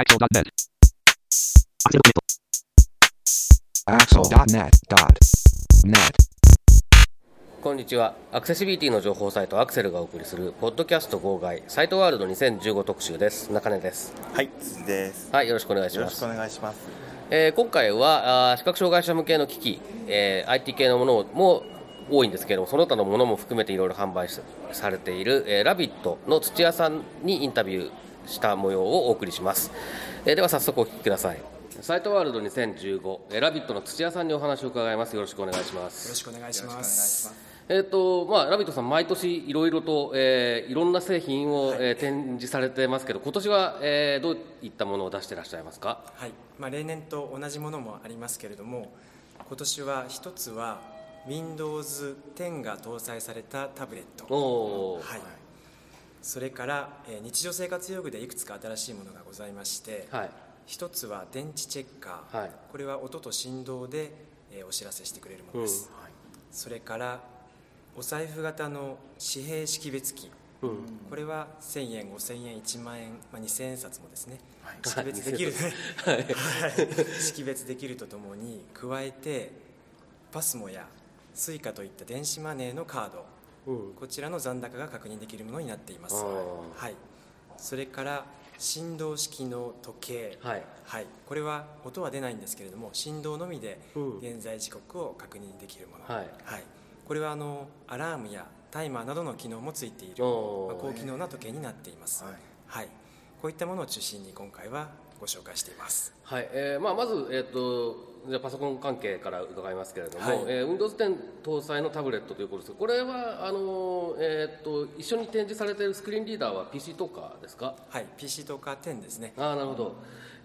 Axel.net. Axel.net.net. こんにちはアクセシビリティの情報サイトアクセルがお送りするポッドキャスト号外サイトワールド2015特集です中根ですはい、辻です。はいよろしくお願いしますよろしくお願いします。えー今回はあー視覚障害者向けの機器、えー IT 系のものも多いんですけれどもその他のものも含めていろいろ販売しされている、えーラビットの土屋さんにインタビューした模様をお送りします、えーでは早速お聞きくださいサイトワールド2015、えーラビットの土屋さんにお話を伺いますよろしくお願いしますよろしくお願いします。えーとまあ、ラビットさん、毎年いろいろと、えーいろんな製品を、えー展示されてますけど、今年は、えーどういったものを出していらっしゃいますか？はい、まあ例年と同じものもありますけれども、今年は一つは Windows 10が搭載されたタブレット。おーはい。それから、えー日常生活用具でいくつか新しいものがございまして、はい。一つは電池チェッカー。はい。これは音と振動で、えーお知らせしてくれるものです。それからお財布型の紙幣識別機。うん。これは1000円、5000円、1万円、まあ、2000円札もですね、はい。識別できる、はい。はい。識別できるとともに加えてパスモやスイカといった電子マネーのカード。うんこちらの残高が確認できるものになっています、あはい、それから振動式の時計、はい。はい、これは音は出ないんですけれども振動のみでうん。現在時刻を確認できるもの、はい。これはあのアラームやタイマーなどの機能もついている、まあ高機能な時計になっています、はい。はい、こういったものを中心に今回はご紹介しています。はいえーまあ、まず、えー、とじゃあパソコン関係から伺いますけれども、はい。えー Windows 10搭載のタブレットということですがこれはあのー、えー、と一緒に展示されているスクリーンリーダーは PC トーカーですか？はい PC トーカー10ですね。あーなるほど、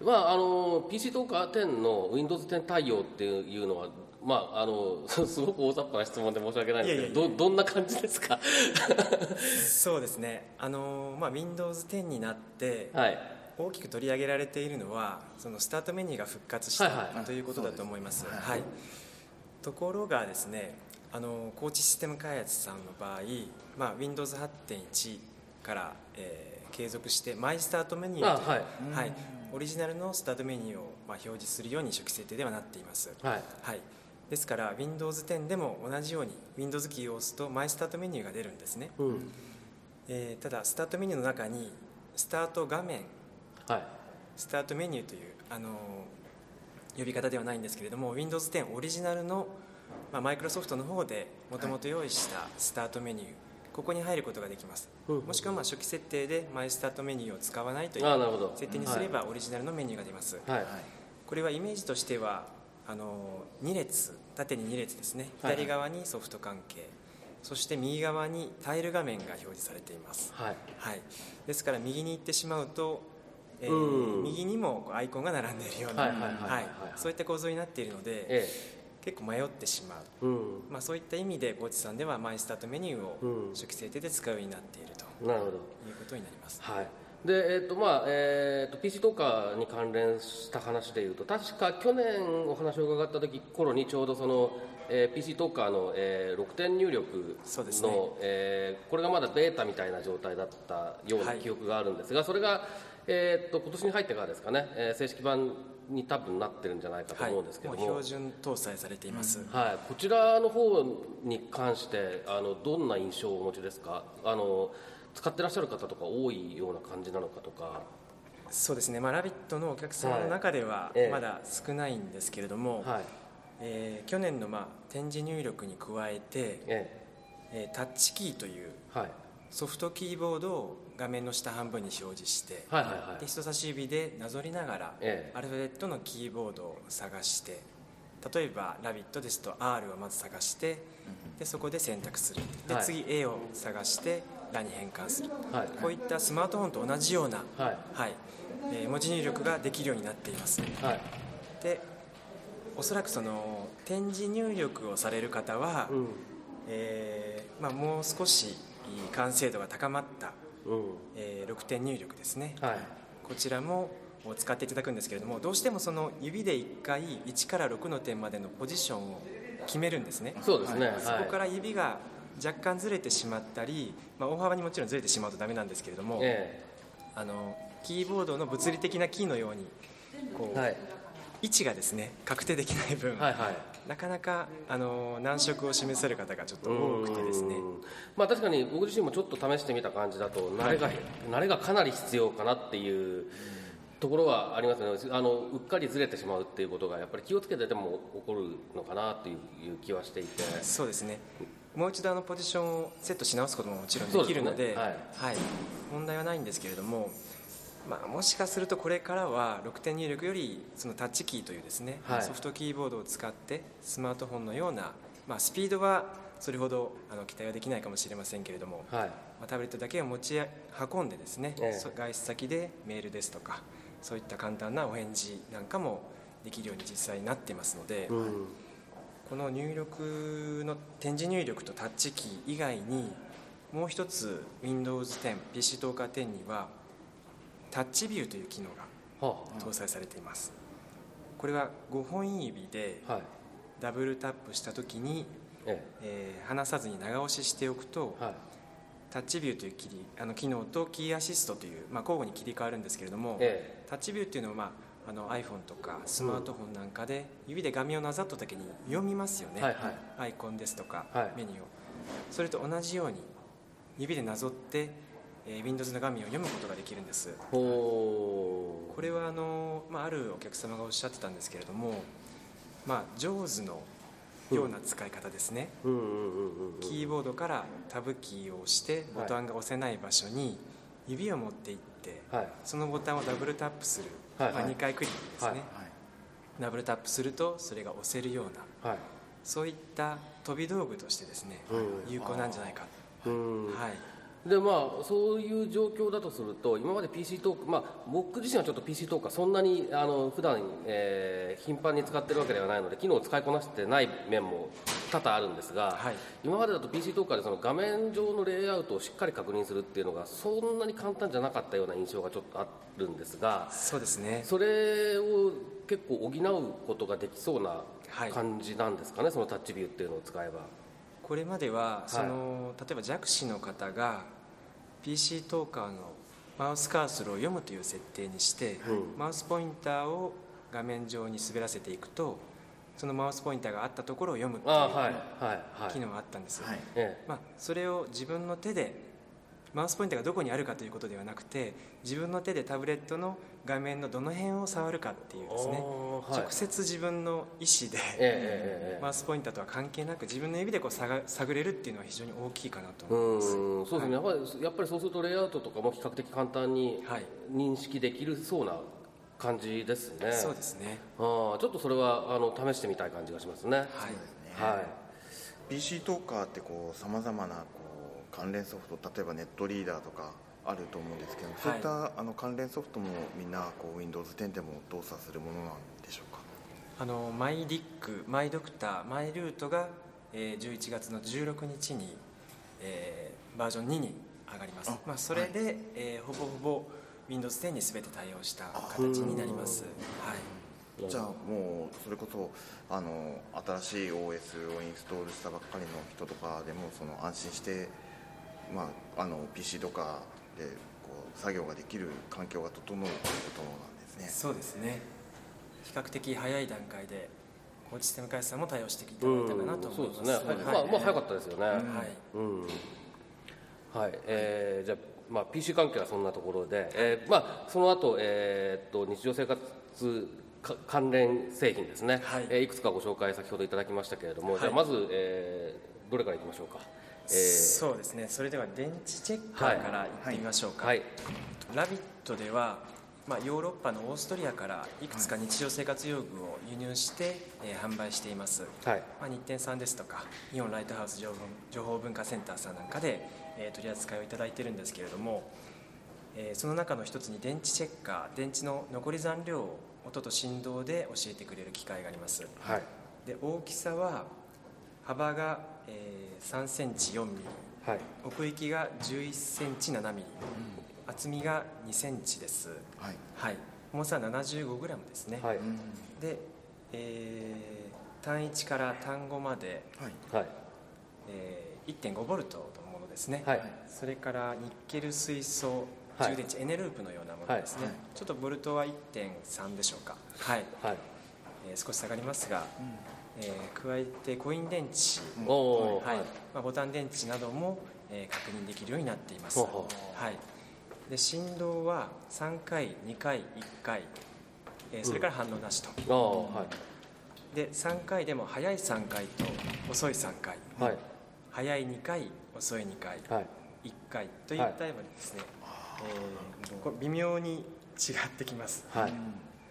まあ、あの PC トーカー10の Windows 10対応っていうのは、まあ、あの すごく大雑把な質問で申し訳ないんですけどいやいどどんな感じですか？そうですね。あの、まあ、Windows 10になってはい大きく取り上げられているのはそのスタートメニューが復活した、はいはい。ということだと思います。すはい、ところがですねあの高知システム開発さんの場合、まあ、Windows8.1 から、えー継続してマイスタートメニューというあはい。はい、オリジナルのスタートメニューを、まあ、表示するように初期設定ではなっています。はい。はい、ですから Windows 10でも同じように Windows キーを押すとマイスタートメニューが出るんですね、うん。えーただスタートメニューの中にスタート画面はい。スタートメニューという、あのー呼び方ではないんですけれども Windows 10オリジナルの、まあ、マイクロソフトの方でもともと用意したスタートメニュー、ここに入ることができます、うん。もしくはまあ初期設定でマイスタートメニューを使わないという設定にすればオリジナルのメニューが出ます、はい。これはイメージとしてはあの2列縦に2列ですね。はい。左側にソフト関係、そして右側にタイル画面が表示されています、はい。はい、ですから右に行ってしまうと、えーうん。右にもアイコンが並んでいるようなはいはいはいはいはい。そういった構造になっているのでえ結構迷ってしまう、えうん。まあ、そういった意味でゴチさんではマイスタートメニューをうん。初期設定で使うようになっていると。なるほど。いうことになります。はい。でえっとまあえっと PC トーカーに関連した話でいうと確か去年お話を伺った時頃にちょうどその、えー PC トーカーの、えー6点入力の、そうですね。えーこれがまだベータみたいな状態だったようなはい。記憶があるんですが、それが、えっと今年に入ってからですかね、えー正式版に多分なってるんじゃないかとはい、思うんですけども、もう標準搭載されています、はい、こちらの方に関してあのどんな印象をお持ちですか？あの使ってらっしゃる方とか多いような感じなのかとか。そうですね、まあ、ラビットのお客様の中ではええ。まだ少ないんですけれども、はい。えー去年のまあ展示入力に加えて、ええ。ータッチキーというえはいソフトキーボードを画面の下半分に表示して、はいはいはい。で人差し指でなぞりながら、ええ。アルファベットのキーボードを探して例えば「ラビット!」ですと R をまず探してでそこで選択する。で、はい。次 A を探して「ラに変換する、はい。こういったスマートフォンと同じような、はい。はい。えー文字入力ができるようになっています。はい。でおそらくその点字入力をされる方は、うん。えーまあ、もう少し完成度が高まった、うん。えー6点入力ですね、はい。こちらも使っていただくんですけれどもどうしてもその指で1回1から6の点までのポジションを決めるんですね、そうですね、はい、そこから指が若干ずれてしまったり、まあ、大幅にもちろんずれてしまうとダメなんですけれども、え。あのキーボードの物理的なキーのようにこう、はい。位置がですね確定できない分、はいはいなかなかあの難色を示せる方がちょっと多くてですね。うん。まあ確かに僕自身もちょっと試してみた感じだと慣れが、慣れがかなり必要かなっていうところはありますね。あのうっかりずれてしまうっていうことがやっぱり気をつけてでも起こるのかなっていう気はしていて。そうですね。もう一度あのポジションをセットし直すことももちろんできるのでそうですね。はい。問題はないんですけれども、まあ、もしかするとこれからは6点入力よりそのタッチキーというですね、はい。ソフトキーボードを使ってスマートフォンのような、まあ、スピードはそれほどあの期待はできないかもしれませんけれども、はい。まあ、タブレットだけを持ち運んでですね、外出先でメールですとかそういった簡単なお返事なんかもできるように実際になってますので、うん。この入力の点字入力とタッチキー以外にもう一つ Windows10PC トーカー10にはタッチビューという機能がは搭載されています。これは5本指でダブルタップした時に、ええ。ー離さずに長押ししておくとえはい。タッチビューという切りあの機能とキーアシストという、まあ、交互に切り替わるんですけれども、えタッチビューっていうのは、まあ、あの iPhone とかスマートフォンなんかで指で画面をなざった時に読みますよね、はいはい。アイコンですとか、はい。メニューを。それと同じように指でなぞって、えー Windows の画面を読むことができるんです。これはあの、まあ、あるお客様がおっしゃってたんですけれども、まあ、上手のような使い方ですね、キーボードからタブキーを押してボタンが押せない場所に指を持っていって、はい。そのボタンをダブルタップする、はい。まあ、2回クリックですね、はい。ダブルタップするとそれが押せるようなはい。そういった飛び道具としてですね、うん。有効なんじゃないか、うん。はいでまあそういう状況だとすると今まで PC トークまあ僕自身はちょっと PC トークはそんなにあの普段、えー頻繁に使ってるわけではないので機能を使いこなしてない面も多々あるんですが、はい。今までだと PC トーカーでその画面上のレイアウトをしっかり確認するっていうのがそんなに簡単じゃなかったような印象がちょっとあるんですがそうですね。それを結構補うことができそうなはい。感じなんですかね、そのタッチビューっていうのを使えば。これまではその、例えば弱視の方が PC トーカーのマウスカーソルを読むという設定にして、うん。マウスポインターを画面上に滑らせていくとそのマウスポインターがあったところを読むっていう機能があったんです、はい。えまあ、それを自分の手でマウスポインターがどこにあるかということではなくて自分の手でタブレットの画面のどの辺を触るかっていうえですね、はい直接自分の意思で、ええええええマウスポインターとは関係なく自分の指でこう探探れるっていうのは非常に大きいかなとう思います。んそうですね、やっぱりやっぱりそうするとレイアウトとかも比較的簡単にはい認識できるそうな感じですね。そうですね。あーちょっとそれはあの試してみたい感じがしますね。はい。は PC トーカーってこうさまざまな関連ソフト例えばネットリーダーとかあると思うんですけど、そういったあの関連ソフトもみんなこう Windows 10でも動作するものなんでしょうか？あのマイディック、マイドクター、マイルートが、えー、11月の16日に、えーバージョン2に上がりますあ。まあそれで、えーほぼほぼ Windows 10にすべて対応した形になります。はい。い。じゃあもうそれこそあの新しい OS をインストールしたばっかりの人とかでもその安心して、まあ、あの PC とかでこう作業ができる環境が整うということなんですね。そうですね。比較的早い段階でコーチシステム開発さんも対応していただいたかなとそう思います。ですね。はいまあまあ早かったですよね。はい。うんはい、えーじゃあ、まあ、PC 関係はそんなところで、えーまあ、その後、えーっと日常生活か関連製品ですね、はいえーいくつかご紹介先ほどいただきましたけれども、はいじゃあまず、えーどれからいきましょうか、えーそうですね。それでは電池チェッカーからい。ってみましょうか。はい。ラビットでは、まあ、ヨーロッパのオーストリアからいくつか日常生活用具を輸入して、えー販売しています、はい。まあ、日展さんですとかイオンライトハウス情報情報文化センターさんなんかで、えー取り扱いをいただいてるんですけれども、えーその中の一つに電池チェッカー電池の残り残量を音と振動で教えてくれる機械があります。はい。で大きさは幅が、え3センチ4ミリ。はい。奥行きが11センチ7ミリ。厚みが2センチです。はい。はい。重さは75グラムですね、はい。で、えー単1から単5まで、はい。はい。えー1.5ボルトのものですね、はい。それからニッケル水素はい。充電池、エネループのようなものですね、はい。ちょっとボルトは1.3でしょうか。はい、はい。えー少し下がりますが、えー加えてコイン電池、はい。まあ、ボタン電池なども、えー確認できるようになっています、はい、で振動は3回2回1回、えーそれから反応なしと、ああはい。で3回でも早い3回と遅い3回。はい。早い2回遅い2回。はい。1回といったようにですね、えー微妙に違ってきます。はい。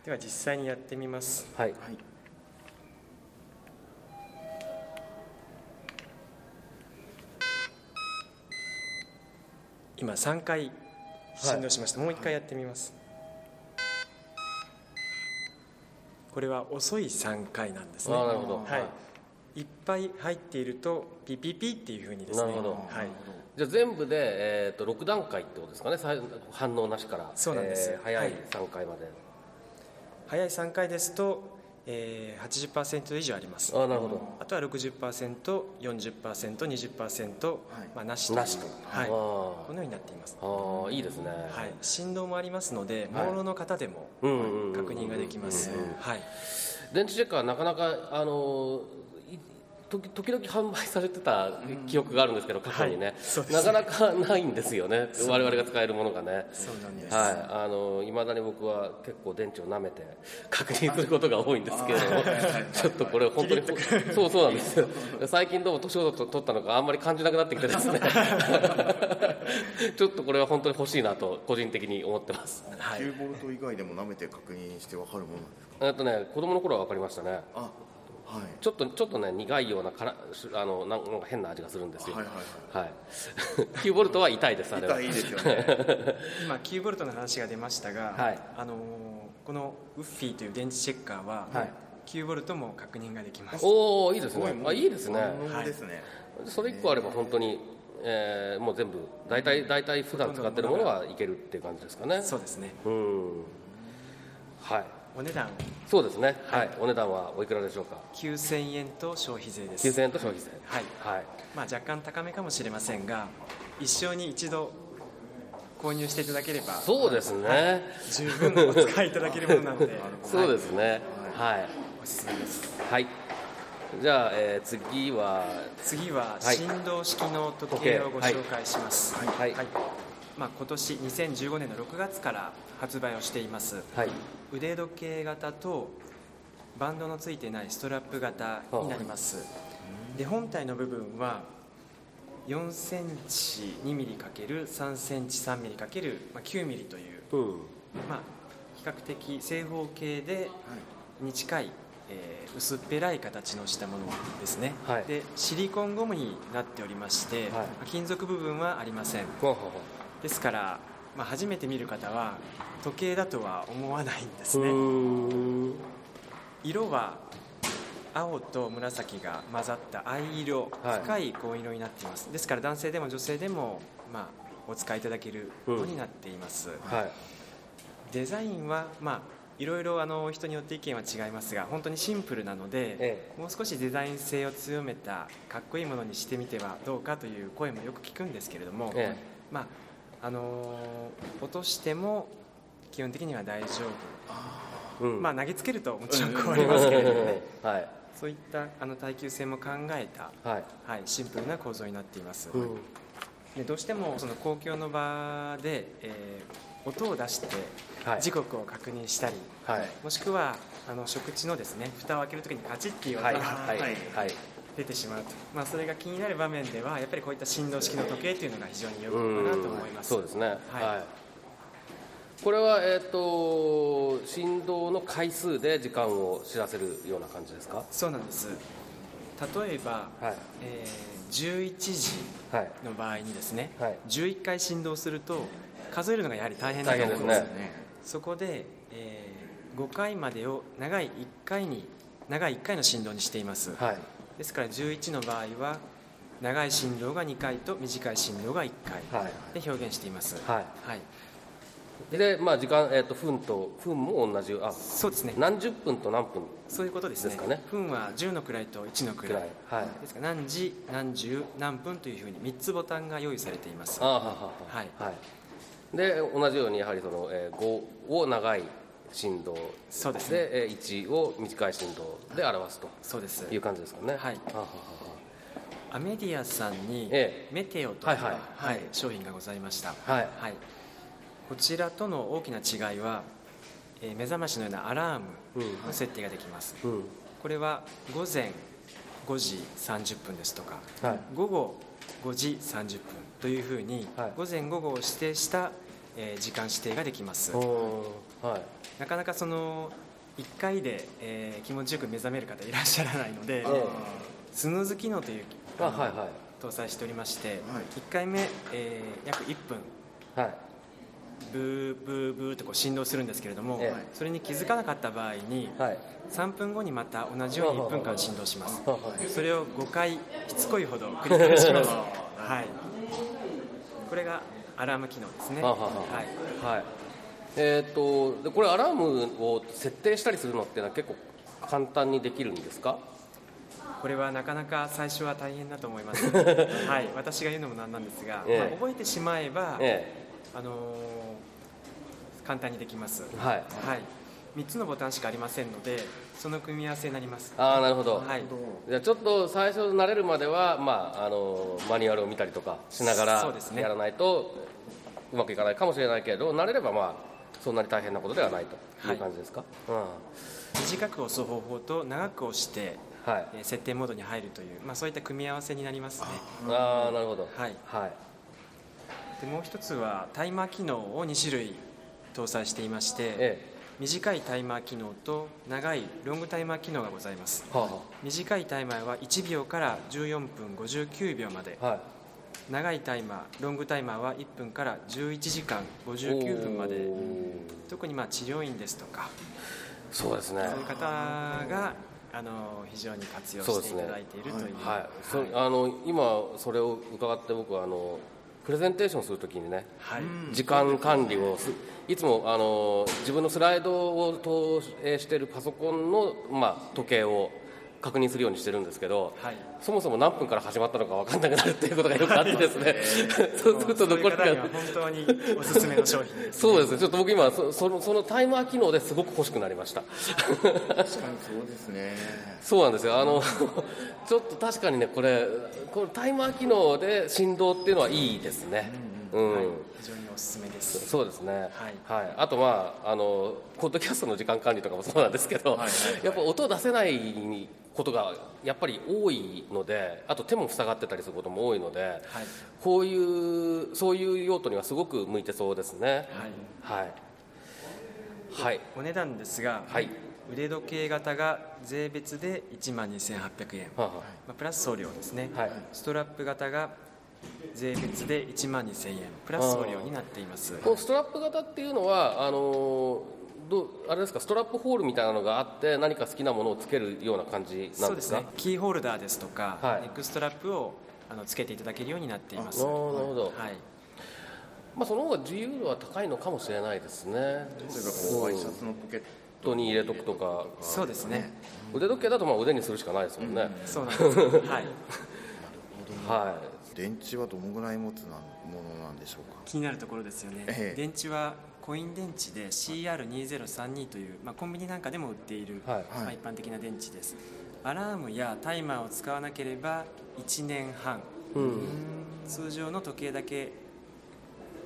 では実際にやってみます。はい今3回振動しました、もう1回やってみます。これは遅い3回なんですね。なるほど。はい、い。っぱい入っているとピピピっていうふうにですね。なるほど。はい、じゃあ全部で、えー、と6段階ってことですかね。反応なしから。そうなんです。えー早いはい。3回まで、早い3回ですと、えー、80%以上あります。ああなるほど。あとは 60%40%20%、まあ、なしと。なしと。はい、あこのようになっています、あいいですね、はい、振動もありますのではい。朦朧の方でもうんうんうん確認ができます、はい、電池チェッカーなかなかあのい時時々販売されてた記憶があるんですけど過去にね,、はい。そうですなかなかないんですよね。我々が使えるものがね。そうなんです、はい、あの未だに僕は結構電池を舐めて確認することが多いんですけれどもちょっとこれ本当にそうそうなんですよ。最近どうも年を取ったのかあんまり感じなくなってきてですね。ちょっとこれは本当に欲しいなと個人的に思ってます。はい。9ボルト以外でも舐めて確認して分かるものなんですか？えっとね子供の頃は分かりましたね。あはい。ちょっとちょっとね苦いようなからあのなんか変な味がするんですよ。はいはいはい。9ボルトは痛いですあれは。痛いですよね。今9ボルトの話が出ましたが、はい。あのーこのウッフィーという電池チェッカーは、はい。9ボルトも確認ができます。おおいいですすごいねあいいですね。ですね。それ1個あれば本当に、えーもう全部大体大体普段使ってるものはいけるっていう感じですかね。そうですね。うん。はいお値段。そうですね。はい、お値段はおいくらでしょうか？9000円と消費税です。9000円と消費税。はい。はい。まあ、若干高めかもしれませんが一生に一度購入していただければそうですね、十分お使いいただけるものなので。そうですね。はい。おすすめです。はい。じゃあ、えー次は次ははい。振動式の時計をご紹介します、はい。はい。まあ、今年2015年の6月から発売をしています。はい。腕時計型とバンドのついてないストラップ型になります。で本体の部分は4センチ2ミリ ×3 センチ3ミリ ×9 ミリという、うん。まあ、比較的正方形でに近い、えー薄っぺらい形のしたものですね、はい。でシリコンゴムになっておりまして、まあ金属部分はありません。ですから、まあ、初めて見る方は時計だとは思わないんですうね色は青と紫が混ざった藍色、はい。深い紺色になっています。ですから男性でも女性でも、まあ、お使いいただけるものになっています、はい。デザインはまあいろいろあの人によって意見は違いますが本当にシンプルなので、えもう少しデザイン性を強めたかっこいいものにしてみてはどうかという声もよく聞くんですけれども、え。まああのー落としても基本的には大丈夫、うん。まあ投げつけるともちろん壊れますけれどもね。はい。そういったあの耐久性も考えた、はい。はい、シンプルな構造になっています、うん。でどうしてもその公共の場で、えー音を出してはい。時刻を確認したり、はい。もしくはあの食事のですね蓋を開けるときにカチッっていう音がはい。はい。はい出てしまうと、まあ、それが気になる場面ではやっぱりこういった振動式の時計というのが非常に有効かなと思います。そうですね。はい、はい。これはえっ、と振動の回数で時間を知らせるような感じですか？そうなんです。例えば、はい。えー11時はい。の場合にですね、はい。11回振動すると数えるのがやはり大変だと思うんですそこで、え5回までを長い1回に長い1回の振動にしています、はいですから11の場合は長い振動が2回と短い振動が1回。はいで表現しています。はい。はい、でまあ時間えっ、と分と分も同じあそうですね。何十分と何分そういうことですね。分は10の位と1の位。はい。ですから何時何十何分というふうに3つボタンが用意されています。あははは。い。はい。で同じようにやはりその、えー、5を長い振動。そうですね。で、えー、1を短い振動で表すと。そうです。いう感じですかね。はい。はははアメディアさんにえメテオという、はいはい。はい商品がございました、はい。こちらとの大きな違いは、えー目覚ましのようなアラームの設定ができます、うん。これは午前5時30分ですとか、はい。午後5時30分というふうに、はい。午前午後を指定した、えー時間指定ができますはい。なかなかその1回で、えー気持ちよく目覚める方いらっしゃらないので、ええ。スヌーズ機能というあはいはい。搭載しておりまして、はい。1回目、えー約1分はい。ブーブーブーとこう振動するんですけれども、ええ。それに気づかなかった場合にはい。3分後にまた同じように1分間振動します。ははいそれを5回しつこいほど繰り返します。はい。これがアラーム機能ですね。ははははい。はいえーっとでこれアラームを設定したりするのってのは結構簡単にできるんですか？これはなかなか最初は大変だと思います、はい、私が言うのもなんなんですが、ええ。まあ、覚えてしまえば、えあのー簡単にできます、えはい。はい、3つのボタンしかありませんのでその組み合わせになります。ああなるほど、はい。じゃあちょっと最初慣れるまでは、まあ、あのマニュアルを見たりとかしながらやらないとうまくいかないかもしれないけれど慣れればまあそんなに大変なことではないという感じですか、短く押す方法と長く押して、うんはい。えー設定モードに入るという、まあ、そういった組み合わせになりますね。ああなるほど。はい。はい。でもう一つはタイマー機能を2種類搭載していまして、え短いタイマー機能と長いロングタイマー機能がございます。えは短いタイマーは1秒から14分59秒まで。あ、はい長いタイマーロングタイマーは1分から11時間59分まで。特にまあ治療院ですとか。そうですね。そういう方があの非常に活用していただいているという。はい、そあの今それを伺って僕はあのプレゼンテーションするときにねはい。時間管理をすいつもあの自分のスライドを投影しているパソコンの、まあ、時計を確認するようにしてるんですけど、はい。そもそも何分から始まったのか分かんなくなるっていうことがよくあってですね。そうすると残りが本当におすすめの商品ですそうです。ねちょっと僕今そそのそのタイマー機能ですごく欲しくなりました。確かにそうですね。そうなんですよ。あのちょっと確かにねこれこのタイマー機能で振動っていうのはいいですね。うん、はい。非常におすすめです。そうですね、はい。はい、あとまああのポッドキャストの時間管理とかもそうなんですけど、はいはいはい。やっぱ音を出せないことがやっぱり多いのであと手も塞がってたりすることも多いのではい。こういうそういう用途にはすごく向いてそうですね。はい。はい。はい。お値段ですが、はい。腕時計型が税別で1万2800円、はあはまあ、プラス送料ですね、はい。ストラップ型が税別で1万2000円。プラス送料になっています。ストラップ型っていうのはあのどうあれですかストラップホールみたいなのがあって何か好きなものをつけるような感じなんでですか？すね。キーホルダーですとか、はい。ネックストラップをあのつけていただけるようになっています。なるほど、はい。まあ、その方が自由度は高いのかもしれないですね。例えばこうワイシャツのポケットに入れとくとか。そうですね。腕時計だとまあ腕にするしかないですもんね、そうなんです。はい。は電池はどのぐらい持つなものなんでしょうか？気になるところですよね、ええ。電池はコイン電池で CR2032 という、まあ、コンビニなんかでも売っている、はい。まあ、一般的な電池です。アラームやタイマーを使わなければ1年半。い、うん、通常の時計だけ、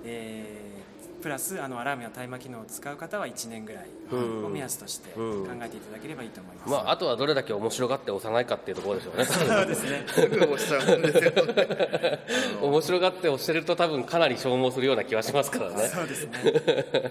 えープラスあのアラームやタイマー機能を使う方は1年ぐらいうん。を目安として考うん。えていただければいいと思います、まあ、あとはどれだけ面白がって押さないかっていうところでしょうね。そうですねすぐ押しちゃうんですよね。面白がって押してると多分かなり消耗するような気はしますからね。そうですね。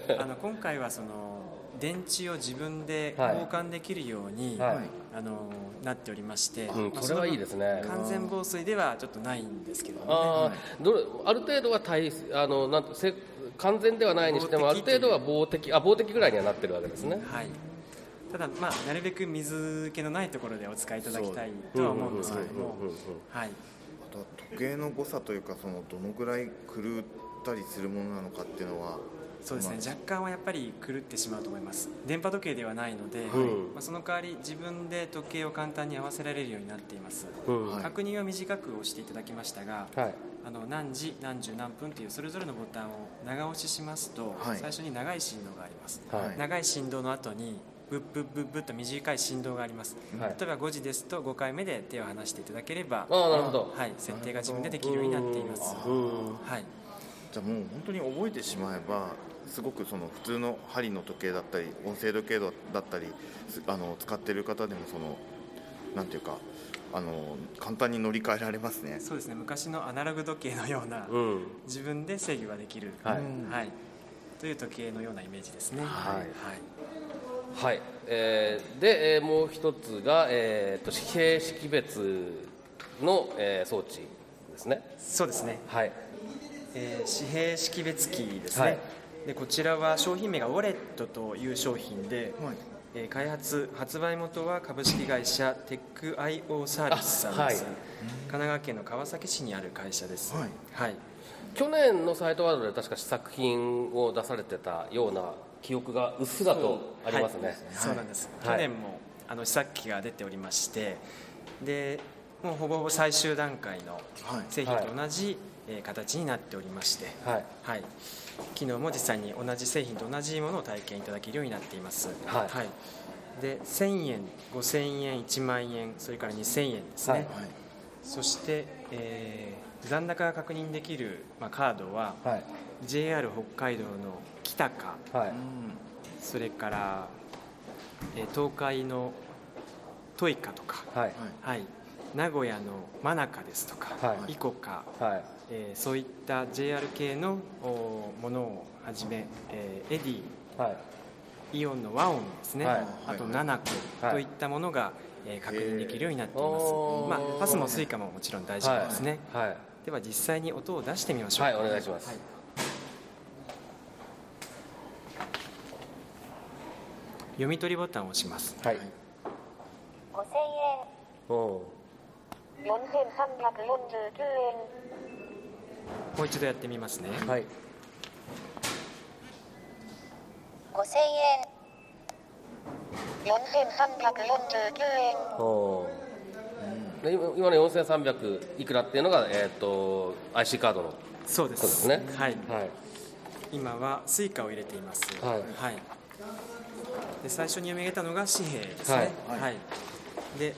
あの今回はその電池を自分ではい。交換できるように、はい。あのなっておりまして、うんまあこれはいいですね。完全防水ではちょっとないんですけどもね。あーどれある程度は対あのなんとせ完全ではないにしてもある程度は防滴あ防滴ぐらいにはなってるわけですね。はい、ただ、まあ、なるべく水気のないところでお使いいただきたいとは思うんですけれども。時計の誤差というかそのどのぐらい狂ったりするものなのかっていうのはそうですね。若干はやっぱり狂ってしまうと思います。電波時計ではないので、ん。まあ、その代わり自分で時計を簡単に合わせられるようになっています、うん。はい。確認は短く押していただきましたが、はい。あの何時何時何分というそれぞれのボタンを長押ししますと、はい。最初に長い振動があります、はい。長い振動の後にブッブッブッブッと短い振動があります、はい。例えば5時ですと5回目で手を離していただければああなるほど。はい、設定が自分でできるようになっています。うんはい。じゃあもう本当に覚えてしまえばすごくその普通の針の時計だったり音声時計だったりすあの使ってる方でもそのなんていうかあの簡単に乗り換えられますね。そうですね。昔のアナログ時計のような、うん。自分で制御ができる、はい。はい、という時計のようなイメージですね。はい。はい。はい、えーで、えーもう一つが、えー、と紙幣識別の、えー装置ですね。そうですね、はい。えー紙幣識別機ですね、はいでこちらは商品名がウォレットという商品で、はい。えー開発発売元は株式会社テック IO サービスさんです、あはい。神奈川県の川崎市にある会社です。はい。はい、去年のサイトワードで確か試作品を出されてたような記憶がうっすらとありますね、はい。そうなんです、はい去年もあの試作機が出ておりましてでもうほぼほぼ最終段階のはい。製品と同じ、えー形になっておりまして、はい。はい、昨日も実際に同じ製品と同じものを体験いただけるようになっています、はい。で1000円5000円1万円それから2000円ですね、はい。はい。そして、えー残高が確認できる、まあ、カードははい。JR 北海道の北か。はい。それから、えー東海のトイカとか、はい。はい、名古屋のマナカですとか、はい。イコカ、はい。えーそういった JR 系のおものをはじめ、えーエディはい。イオンのワオンですね、はい。あとナナコはい。といったものが、えー確認できるようになっています、まあ、パスもスイカももちろん大丈夫ですね、はい。では実際に音を出してみましょうはいお願いします。はい。読み取りボタンを押します。はい。5000円。お4349円もう一度やってみますね、はい。5000円。4349円。おー。で今今の4300いくらっていうのが、えー、と IC カードの。そうです。そうですね。はい、はい。今はスイカを入れています。はい。で最初に読み上げたのが紙幣ですね。はい、で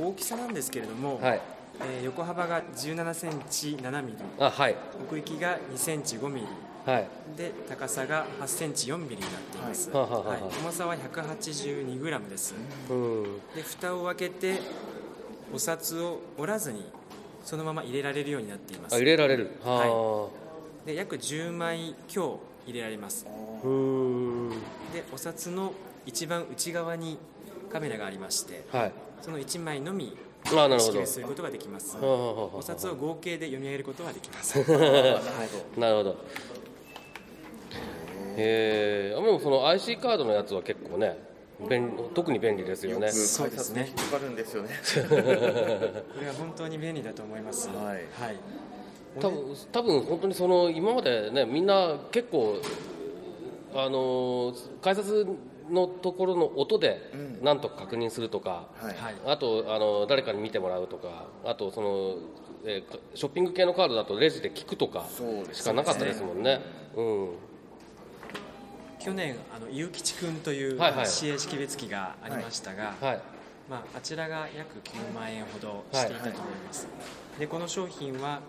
大きさなんですけれども、はい。えー横幅が17センチ7ミリあはい。奥行きが2センチ5ミリはい。で高さが8センチ4ミリになっています、はいはい。重さは182グラムです。うん。で蓋を開けてお札を折らずにそのまま入れられるようになっています。あ入れられる。はで約10枚強入れられます。でお札の一番内側にカメラがありましてはいその1枚のみあなるほ識ど別することができます。お札を合計で読み上げることができます。なるほど。へえ。でもその IC カードのやつは結構ね便特に便利ですよね。そうですね。引っかかるんですよね。これは本当に便利だと思います。はい。はい。多分多分本当にその今までねみんな結構あの改札のところの音でなんとか確認するとか、はい。はい。あとあの誰かに見てもらうとかあとその、えーショッピング系のカードだとレジで聞くとかそうですね。しかなかったですもんね。うん。去年あのゆうきちくんというはいはい。市営識別機がありましたが、はい。まあ、あちらが約9万円ほどしていたと思います、でこの商品は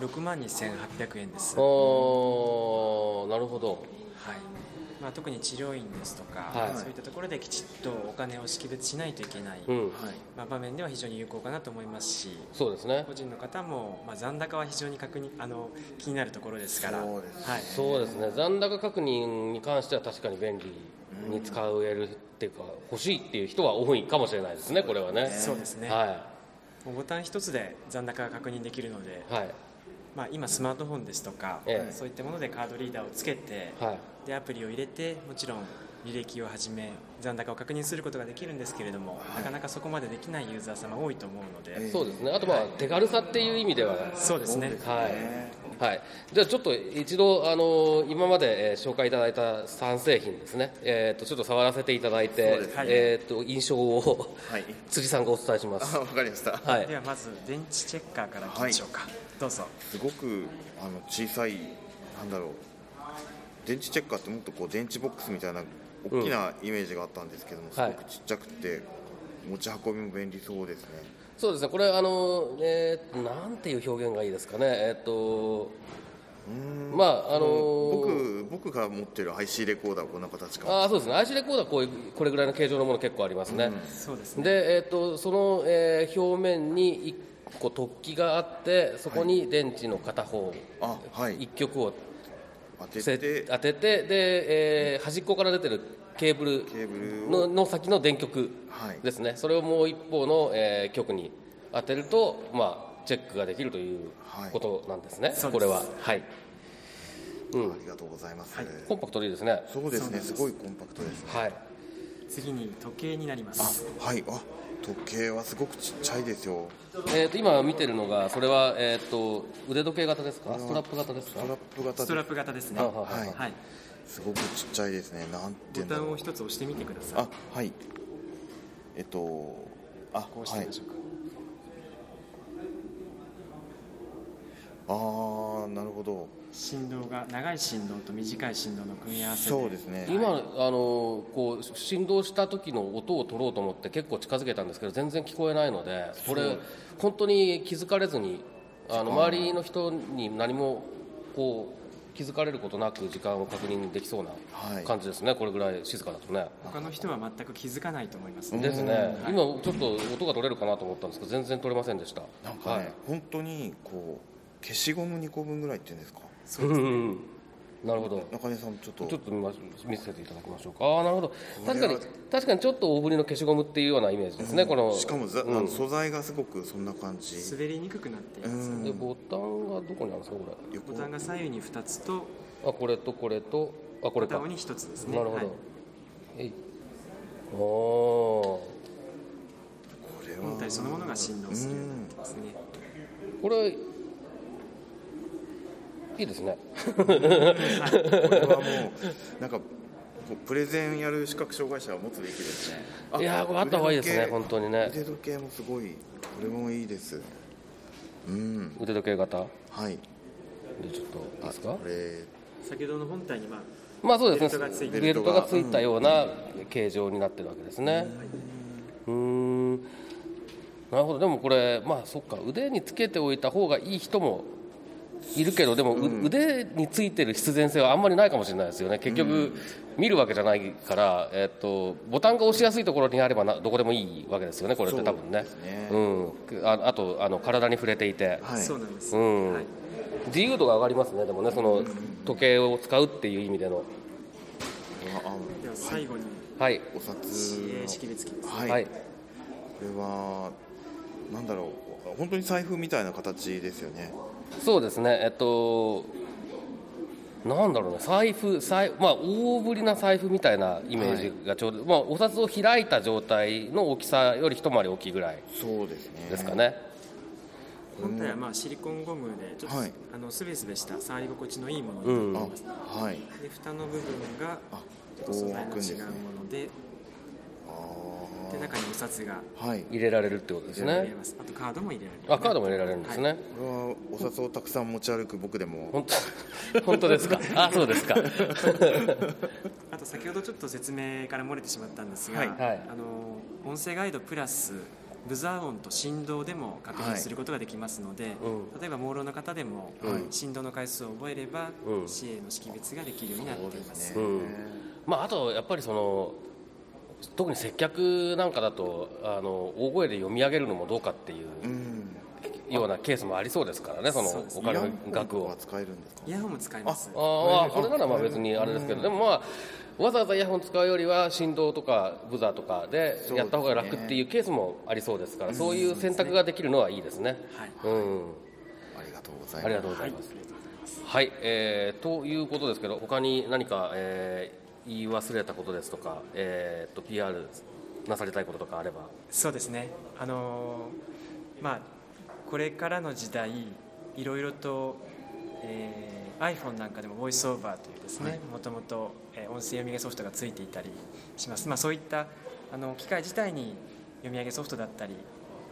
6万2800円です、はいおーなるほどまあ、特に治療院ですとか、はい。そういったところできちっとお金を識別しないといけない、うん。はい。まあ、場面では非常に有効かなと思いますしそうですね。個人の方も、まあ、残高は非常に確認あの気になるところですから。そうですはい、そうですね。残高確認に関しては確かに便利に使えるっていうか欲しいっていう人は多いかもしれないですねこれはね。そうですね、はもうボタン一つで残高が確認できるので、いはい。まあ、今スマートフォンですとか、ええ。そういったものでカードリーダーをつけて、はいでアプリを入れてもちろん履歴をはじめ残高を確認することができるんですけれども、なかなかそこまでできないユーザー様多いと思うので、そうですね。あとまあ手軽さっていう意味では。そうですね。はい。はい、じゃあちょっと一度、あの今まで、えー紹介いただいた3製品ですね、えー、とちょっと触らせていただいて、そうですね。えー、と印象をはい。辻さんがお伝えします。あわかりました。はい。ではまず電池チェッカーからいきましょうか、どうぞ。すごくあの小さいなんだろう電池チェッカーってもっとこう電池ボックスみたいな大きなイメージがあったんですけども、すはい。ごくちっちゃくて持ち運びも便利そうですね。そうですね、これ、あのえー、なんていう表現がいいですかね、えっ、と、まあ、あの僕僕が持ってる IC レコーダーはこんな形かも。あーそうですね、IC レコーダーこういう、これぐらいの形状のもの結構ありますね。そうですね。で、えー、とその、えー表面に1個突起があって、そこに電池の片方、あはい。1極を当てせて当ててで、えー端っこから出てるケーブルのを。の先の電極はい。ですね、それをもう一方の、えー極に当てると、まあ、チェックができるというはい。ことなんですね、そうです。これは。はい。うん。ありがとうございます、コンパクトでいいですね。そうですね。す。すごいコンパクトですね。はい。次に時計になります。はい。あ時計はすごくちっちゃいですよ。えー、と今見てるのが、それは、えー、と腕時計型ですか、ストラップ型ですか？ストラップ型ストラッでプ型ですね。あはい。はい。はい。すごくちっちゃいですね。なんていボタンを一つ押してみてください。あはい。えっとあこうしてはいみましょうか、あーなるほど。振動が長い振動と短い振動の組み合わせで。そうですね。今、あのこう振動した時の音を取ろうと思って結構近づけたんですけど全然聞こえないのでこれ本当に気づかれずにあの周りの人に何もこう気づかれることなく時間を確認できそうはない。感じですね、これぐらい静かだとね。他の人は全く気づかないと思いますですね、今ちょっと音が取れるかなと思ったんですけど全然取れませんでした。なんかね、はい。本当にこう消しゴム2個分ぐらいっていうんですか？うんなるほど。中根さんちょっと。ちょっと見せていただきましょうか。ああ、なるほど。確かに確かにちょっと大ぶりの消しゴムっていうようなイメージですね。この。しかもざ、うん。あの素材がすごくそんな感じ。滑りにくくなって。います、うん。でボタンがどこにあるんですかこ横。ボタンが左右に2つと。れ。あ、これとこれとあこれか。片方に1つですね。なるほど。はい。えい。おこれは。本体そのものが振動するようになってますね。ーこれいいですね。これはもうなんかプレゼンやる視覚障害者は持つべきですねいやーこれあった方がいいですね腕時計本当にね腕時計もすごいこれもいいですうん腕時計型？はいでちょっといいですか？こ。れ先ほどの本体にまあまあそうですね。ベルトがついたような形状になってるわけですね。うーん。なるほど。でもこれまあそっか腕につけておいた方がいい人もいるけどでも、う腕についてる必然性はあんまりないかもしれないですよね。結局、見るわけじゃないから、えっとボタンが押しやすいところにあればなどこでもいいわけですよね。これって多分ね。そうん。ああとあの体に触れていて。はい。そうなんです、うん。はい、自由度が上がりますね、でもね、その時計を使うっていう意味での。は最後にはい、お札識別機です、はい、はい、これはなんだろう。本当に財布みたいな形ですよねそうですね、えっと、なんだろうね、財布、財まあ、大ぶりな財布みたいなイメージがちょうど、まあ、お札を開いた状態の大きさより一回り大きいぐらいそうですね。ですかね。本体はまあシリコンゴムでちょっと、はい。あのすべすべした触り心地のいいものになっています、あはい。で蓋の部分があちょっと素材の違うものであで中にお札がーはい。入れられるってことですね。あとカードも入れられる。あ、カードも入れられるんですね。これはお札をたくさん持ち歩く僕でも。本当、本当ですか？あ、そうですか。あと先ほどちょっと説明から漏れてしまったんですが、はい。はい。あの音声ガイドプラスブザー音と振動でも確認することができますので、うん。例えば朦朧の方でも、はい振動の回数を覚えれば、うん。CA の識別ができるようになっていますね。うん。まあ、あとやっぱりその特に接客なんかだとあの大声で読み上げるのもどうかっていううん。ようなケースもありそうですからねそのお金の額をイヤホンとかは使えるんですか？イヤホンも使えます。ああそれならまあ別にあれですけどでもまあわざわざイヤホン使うよりは振動とかブザーとかでやった方が楽っていうケースもありそうですからそういう選択ができるのはいいですね。はいうん。ありがとうございます。ありがとうございます。はい、えーということですけど他に何か、えー言い忘れたことですとか、えー、と PR なさりたいこととかあれば。そうですね。あのーまあこれからの時代いろいろとえー iPhone なんかでも VoiceOver というですはい。ねもともとえー音声読み上げソフトがついていたりします、まあ、そういったあの機械自体に読み上げソフトだったり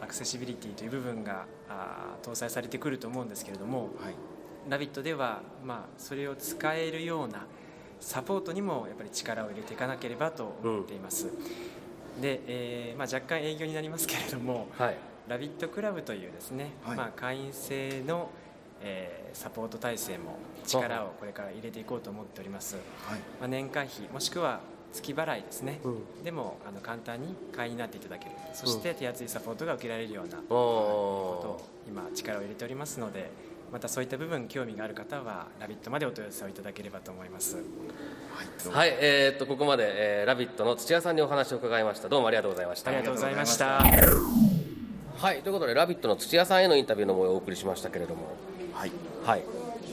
アクセシビリティという部分があー搭載されてくると思うんですけれどもはい。ラビットでは、まあ、それを使えるようなサポートにもやっぱり力を入れていかなければと思っています、で、えーまあ、若干営業になりますけれどもはい。ラビットクラブというですね、はい。まあ、会員制の、えーサポート体制も力をこれから入れていこうと思っております、はい。まあ、年会費もしくは月払いですね、うん。でもあの簡単に会員になっていただける。そして手厚いサポートが受けられるようなおことを今力を入れておりますのでまたそういった部分興味がある方は「ラビット!」までお問い合わせをいただければと思いますはいはい、えーっとここまで、えーラビット!」の土屋さんにお話を伺いましたどうもありがとうございましたありがとうございましたはいということで「ラビット!」の土屋さんへのインタビューの模様をお送りしましたけれどもはいはい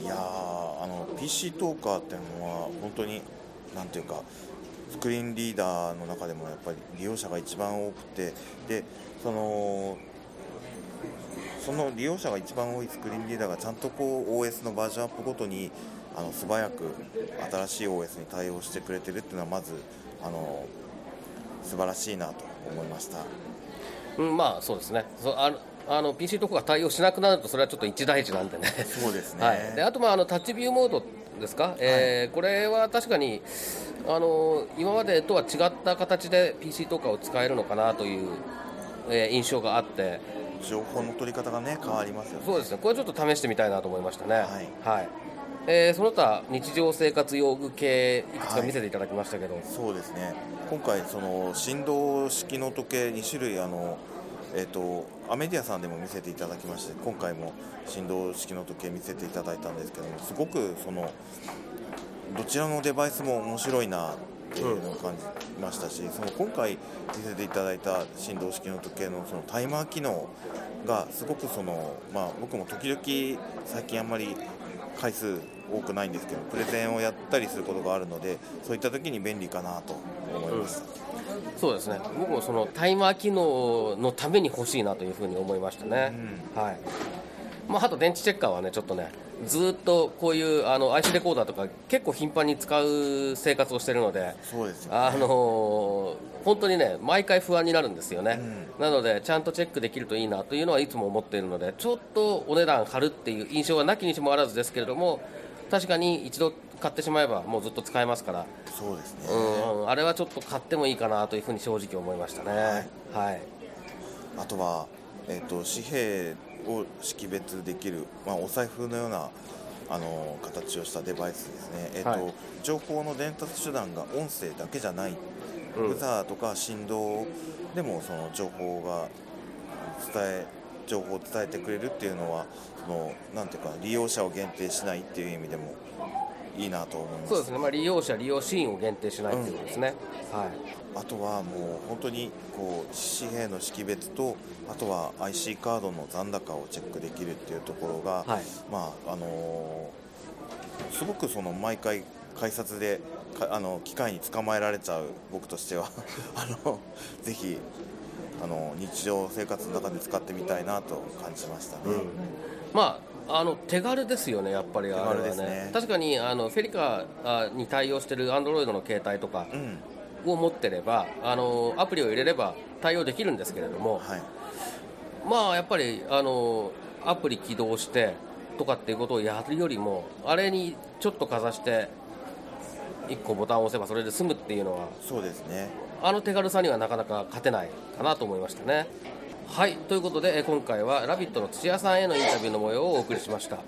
いやーあの PC トーカーっていうのは本当になんていうかスクリーンリーダーの中でもやっぱり利用者が一番多くてでそのその利用者が一番多いスクリーンリーダーがちゃんとこう OS のバージョンアップごとにあの素早く新しい OS に対応してくれてるっていうのはまずあの素晴らしいなと思いました。うん、まあそうですね。そあのあの PC とかが対応しなくなるとそれはちょっと一大事なんでね。そうですね。はい、であとまああのタッチビューモードですか、えーこれは確かにあの今までとは違った形で PC とかを使えるのかなという、えー印象があって情報の取り方がね変わりますよね。そうですね。これちょっと試してみたいなと思いましたね。はい。はい。えーその他日常生活用具系いくつか見せていただきましたけど、そうですね。今回その振動式の時計2種類あのえっ、とアメディアさんでも見せていただきまして今回も振動式の時計見せていただいたんですけどもすごくそのどちらのデバイスも面白いなっていうのを感じましたし、その今回見せていただいた振動式の時計のそのタイマー機能がすごくそのまあ僕も時々最近あんまり回数多くないんですけどプレゼンをやったりすることがあるのでそういった時に便利かなと思いました、そうですね。僕もそのタイマー機能のために欲しいなというふうに思いましたね、はい。まあ、あと電池チェッカーはねちょっとねずーっとこういうあの IC レコーダーとか結構頻繁に使う生活をしてるのでそうですよ、あのー本当にね毎回不安になるんですよね、なのでちゃんとチェックできるといいなというのはいつも思っているのでちょっとお値段張るっていう印象はなきにしもあらずですけれども確かに一度買ってしまえばもうずっと使えますから、そうですね、うん、あれはちょっと買ってもいいかなというふうに正直思いましたね。はい、あとは、えっと紙幣を識別できる、まあ、お財布のようなあの形をしたデバイスですね、えっとはい。情報の伝達手段が音声だけじゃない、うん。ブザーとか振動でもその情報が伝え情報を伝えてくれるっていうのはそのなんていうか利用者を限定しないっていう意味でもいいなと思います。そうですね、まあ、利用者、利用シーンを限定しないということですね。はい。あとはもう本当にこう紙幣の識別とあとは IC カードの残高をチェックできるっていうところが、はい。まああのーすごくその毎回改札でかあの機械に捕まえられちゃう僕としては あのぜひあの日常生活の中で使ってみたいなと感じましたね。まあ、あの手軽ですよね、やっぱりあれは手軽ですね。確かにあのフェリカあに対応している Android の携帯とかうん。を持ってればあのアプリを入れれば対応できるんですけれども、はい。まあやっぱりあのアプリ起動してとかっていうことをやるよりもあれにちょっとかざして1個ボタンを押せばそれで済むっていうのはそうですね。あの手軽さにはなかなか勝てないかなと思いましたね。はいということで今回は「ラビット!」の土屋さんへのインタビューの模様をお送りしました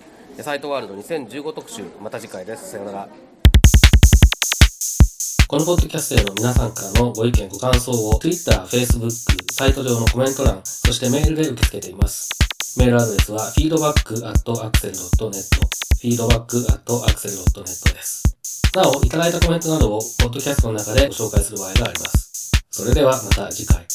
サイトワールド2015特集また次回ですさよならこのポッドキャストへの皆さんからのご意見ご感想を Twitter、Facebook、サイト上のコメント欄そしてメールで受け付けていますメールアドレスは feedback.axel.net feedback.axel.net ですなお、いただいたコメントなどを、ポッドキャストの中でご紹介する場合があります。それではまた次回。